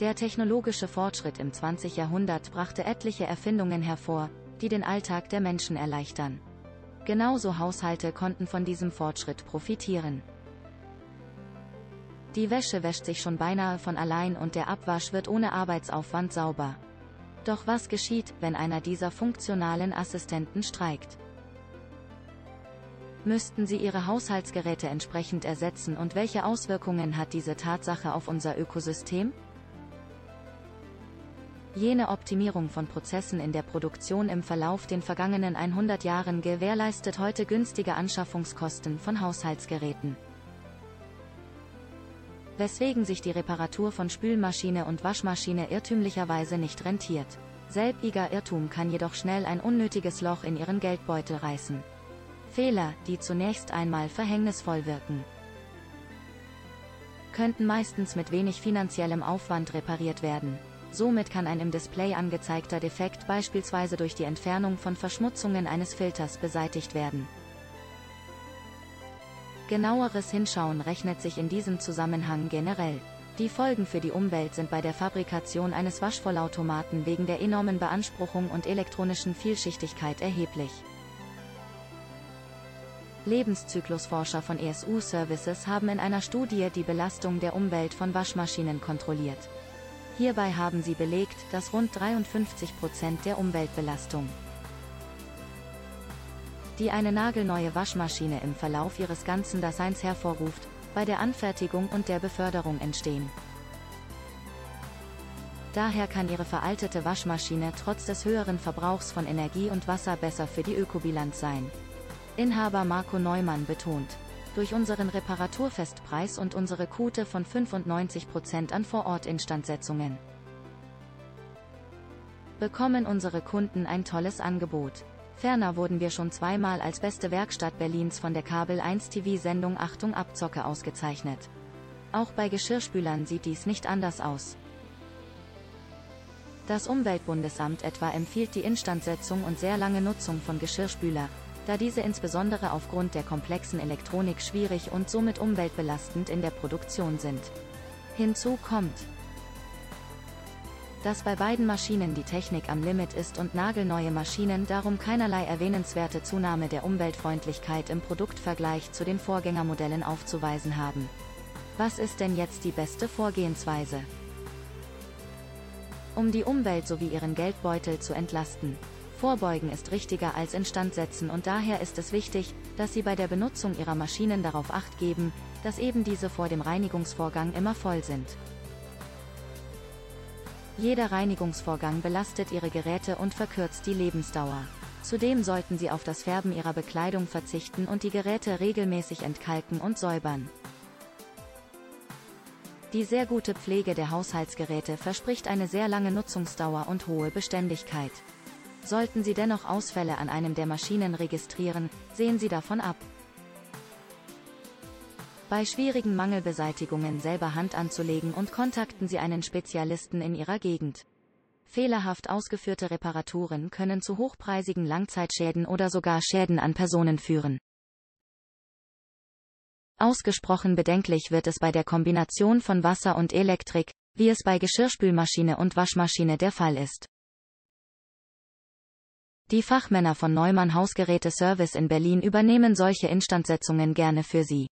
Der technologische Fortschritt im 20. Jahrhundert brachte etliche Erfindungen hervor, die den Alltag der Menschen erleichtern. Genauso Haushalte konnten von diesem Fortschritt profitieren. Die Wäsche wäscht sich schon beinahe von allein und der Abwasch wird ohne Arbeitsaufwand sauber. Doch was geschieht, wenn einer dieser funktionalen Assistenten streikt? Müssten Sie Ihre Haushaltsgeräte entsprechend ersetzen und welche Auswirkungen hat diese Tatsache auf unser Ökosystem? Jene Optimierung von Prozessen in der Produktion im Verlauf den vergangenen 100 Jahren gewährleistet heute günstige Anschaffungskosten von Haushaltsgeräten. Weswegen sich die Reparatur von Spülmaschine und Waschmaschine irrtümlicherweise nicht rentiert. Selbiger Irrtum kann jedoch schnell ein unnötiges Loch in Ihren Geldbeutel reißen. Fehler, die zunächst einmal verhängnisvoll wirken, könnten meistens mit wenig finanziellem Aufwand repariert werden. Somit kann ein im Display angezeigter Defekt beispielsweise durch die Entfernung von Verschmutzungen eines Filters beseitigt werden. Genaueres Hinschauen rechnet sich in diesem Zusammenhang generell. Die Folgen für die Umwelt sind bei der Fabrikation eines Waschvollautomaten wegen der enormen Beanspruchung und elektronischen Vielschichtigkeit erheblich. Lebenszyklusforscher von ESU Services haben in einer Studie die Belastung der Umwelt von Waschmaschinen kontrolliert. Hierbei haben sie belegt, dass rund 53 Prozent der Umweltbelastung, die eine nagelneue Waschmaschine im Verlauf ihres ganzen Daseins hervorruft, bei der Anfertigung und der Beförderung entstehen. Daher kann Ihre veraltete Waschmaschine trotz des höheren Verbrauchs von Energie und Wasser besser für die Ökobilanz sein. Inhaber Marco Neumann betont, durch unseren Reparaturfestpreis und unsere Quote von 95% an Vorortinstandsetzungen. Bekommen unsere Kunden ein tolles Angebot. Ferner wurden wir schon zweimal als beste Werkstatt Berlins von der Kabel 1 TV-Sendung Achtung Abzocke ausgezeichnet. Auch bei Geschirrspülern sieht dies nicht anders aus. Das Umweltbundesamt etwa empfiehlt die Instandsetzung und sehr lange Nutzung von Geschirrspüler, da diese insbesondere aufgrund der komplexen Elektronik schwierig und somit umweltbelastend in der Produktion sind. Hinzu kommt, dass bei beiden Maschinen die Technik am Limit ist und nagelneue Maschinen darum keinerlei erwähnenswerte Zunahme der Umweltfreundlichkeit im Produktvergleich zu den Vorgängermodellen aufzuweisen haben. Was ist denn jetzt die beste Vorgehensweise? Um die Umwelt sowie ihren Geldbeutel zu entlasten, Vorbeugen ist richtiger als Instandsetzen und daher ist es wichtig, dass Sie bei der Benutzung Ihrer Maschinen darauf acht geben, dass eben diese vor dem Reinigungsvorgang immer voll sind. Jeder Reinigungsvorgang belastet Ihre Geräte und verkürzt die Lebensdauer. Zudem sollten Sie auf das Färben Ihrer Bekleidung verzichten und die Geräte regelmäßig entkalken und säubern. Die sehr gute Pflege der Haushaltsgeräte verspricht eine sehr lange Nutzungsdauer und hohe Beständigkeit. Sollten Sie dennoch Ausfälle an einem der Maschinen registrieren, sehen Sie davon ab. Bei schwierigen Mangelbeseitigungen selber Hand anzulegen und kontakten Sie einen Spezialisten in Ihrer Gegend. Fehlerhaft ausgeführte Reparaturen können zu hochpreisigen Langzeitschäden oder sogar Schäden an Personen führen. Ausgesprochen bedenklich wird es bei der Kombination von Wasser und Elektrik, wie es bei Geschirrspülmaschine und Waschmaschine der Fall ist. Die Fachmänner von Neumann Hausgeräte Service in Berlin übernehmen solche Instandsetzungen gerne für Sie.